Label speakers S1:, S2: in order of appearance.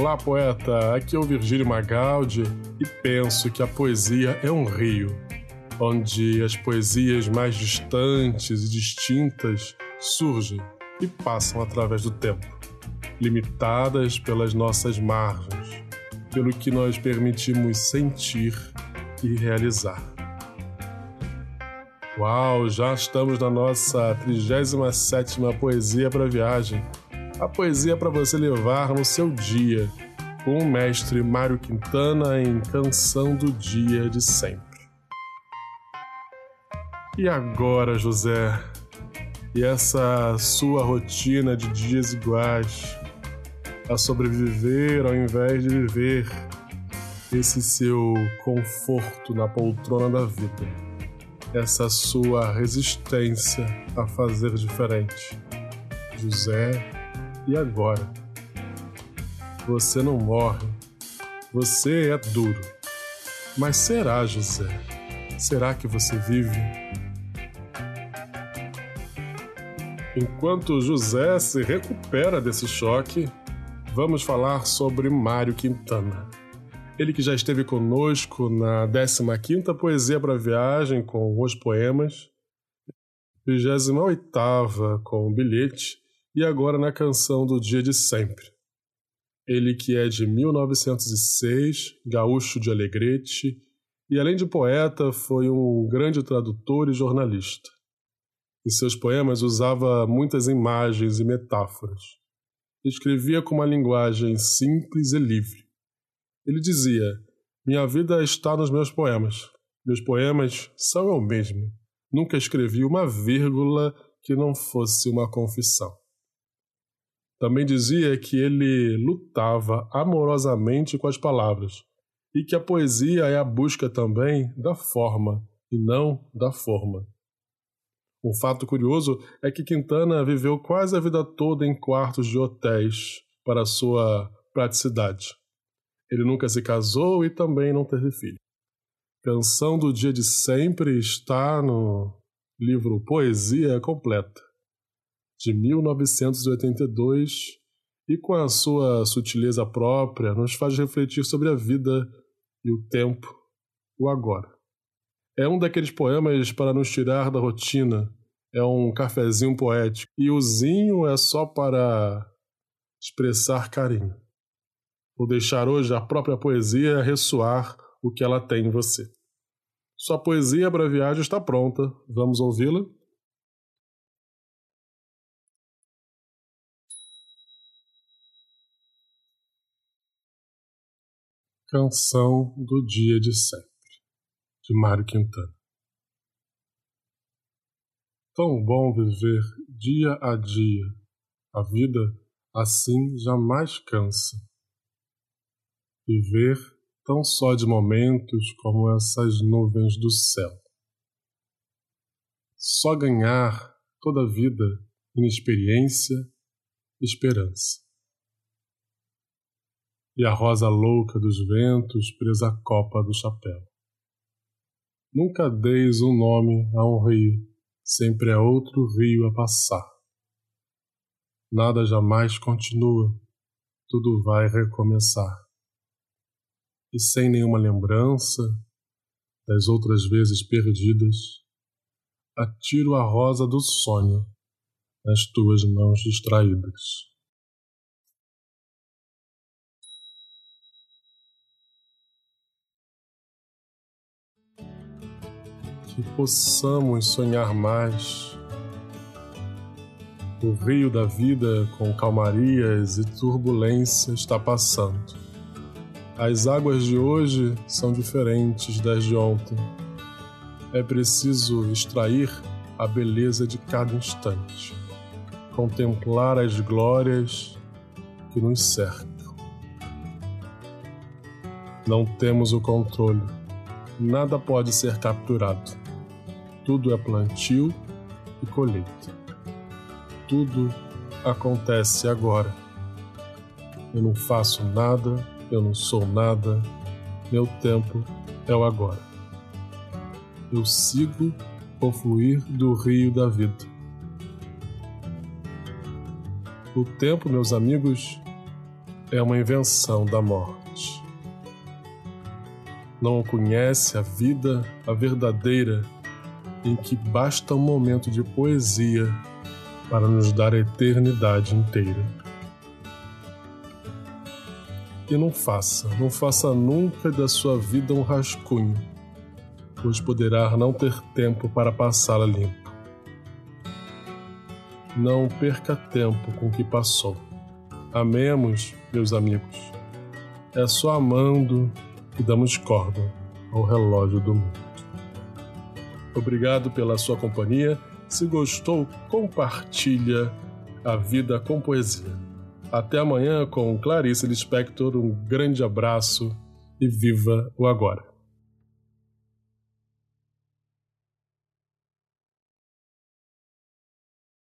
S1: Olá, poeta! Aqui é o Virgílio Magaldi e penso que a poesia é um rio, onde as poesias mais distantes e distintas surgem e passam através do tempo, limitadas pelas nossas margens, pelo que nós permitimos sentir e realizar. Uau, já estamos na nossa 37ª Poesia para Viagem. A poesia para você levar no seu dia, com o mestre Mário Quintana em Canção do Dia de Sempre. E agora, José? E essa sua rotina de dias iguais? A sobreviver ao invés de viver esse seu conforto na poltrona da vida essa sua resistência a fazer diferente. José, e agora? Você não morre, você é duro. Mas será, José? Será que você vive? Enquanto José se recupera desse choque, vamos falar sobre Mário Quintana. Ele que já esteve conosco na 15ª Poesia para Viagem com os poemas, 28ª com o bilhete e agora na canção do Dia de Sempre. Ele que é de 1906, gaúcho de Alegrete, e além de poeta, foi um grande tradutor e jornalista. Em seus poemas usava muitas imagens e metáforas. Escrevia com uma linguagem simples e livre ele dizia: Minha vida está nos meus poemas. Meus poemas são eu mesmo. Nunca escrevi uma vírgula que não fosse uma confissão. Também dizia que ele lutava amorosamente com as palavras e que a poesia é a busca também da forma e não da forma. Um fato curioso é que Quintana viveu quase a vida toda em quartos de hotéis para sua praticidade. Ele nunca se casou e também não teve filho. Canção do Dia de Sempre está no livro Poesia Completa, de 1982, e com a sua sutileza própria nos faz refletir sobre a vida e o tempo, o agora. É um daqueles poemas para nos tirar da rotina, é um cafezinho poético, e o zinho é só para expressar carinho ou deixar hoje a própria poesia ressoar o que ela tem em você. Sua poesia abreviada está pronta, vamos ouvi-la? Canção do Dia de Sempre, de Mário Quintana. Tão bom viver dia a dia, a vida assim jamais cansa viver tão só de momentos como essas nuvens do céu. Só ganhar toda a vida em experiência, esperança. E a rosa louca dos ventos presa à copa do chapéu. Nunca deis um nome a um rio, sempre é outro rio a passar. Nada jamais continua, tudo vai recomeçar e sem nenhuma lembrança das outras vezes perdidas, atiro a rosa do sonho nas tuas mãos distraídas. Que possamos sonhar mais. O rio da vida, com calmarias e turbulência, está passando as águas de hoje são diferentes das de ontem. É preciso extrair a beleza de cada instante, contemplar as glórias que nos cercam. Não temos o controle, nada pode ser capturado. Tudo é plantio e colheita. Tudo acontece agora. Eu não faço nada eu não sou nada, meu tempo é o agora. Eu sigo o fluir do rio da vida. O tempo, meus amigos, é uma invenção da morte. Não conhece a vida, a verdadeira, em que basta um momento de poesia para nos dar a eternidade inteira. E não faça, não faça nunca da sua vida um rascunho, pois poderá não ter tempo para passá-la limpo. Não perca tempo com o que passou. Amemos, meus amigos. É só amando que damos corda ao relógio do mundo. Obrigado pela sua companhia. Se gostou, compartilha a vida com poesia. Até amanhã com Clarice Lispector. Um grande abraço e viva o agora.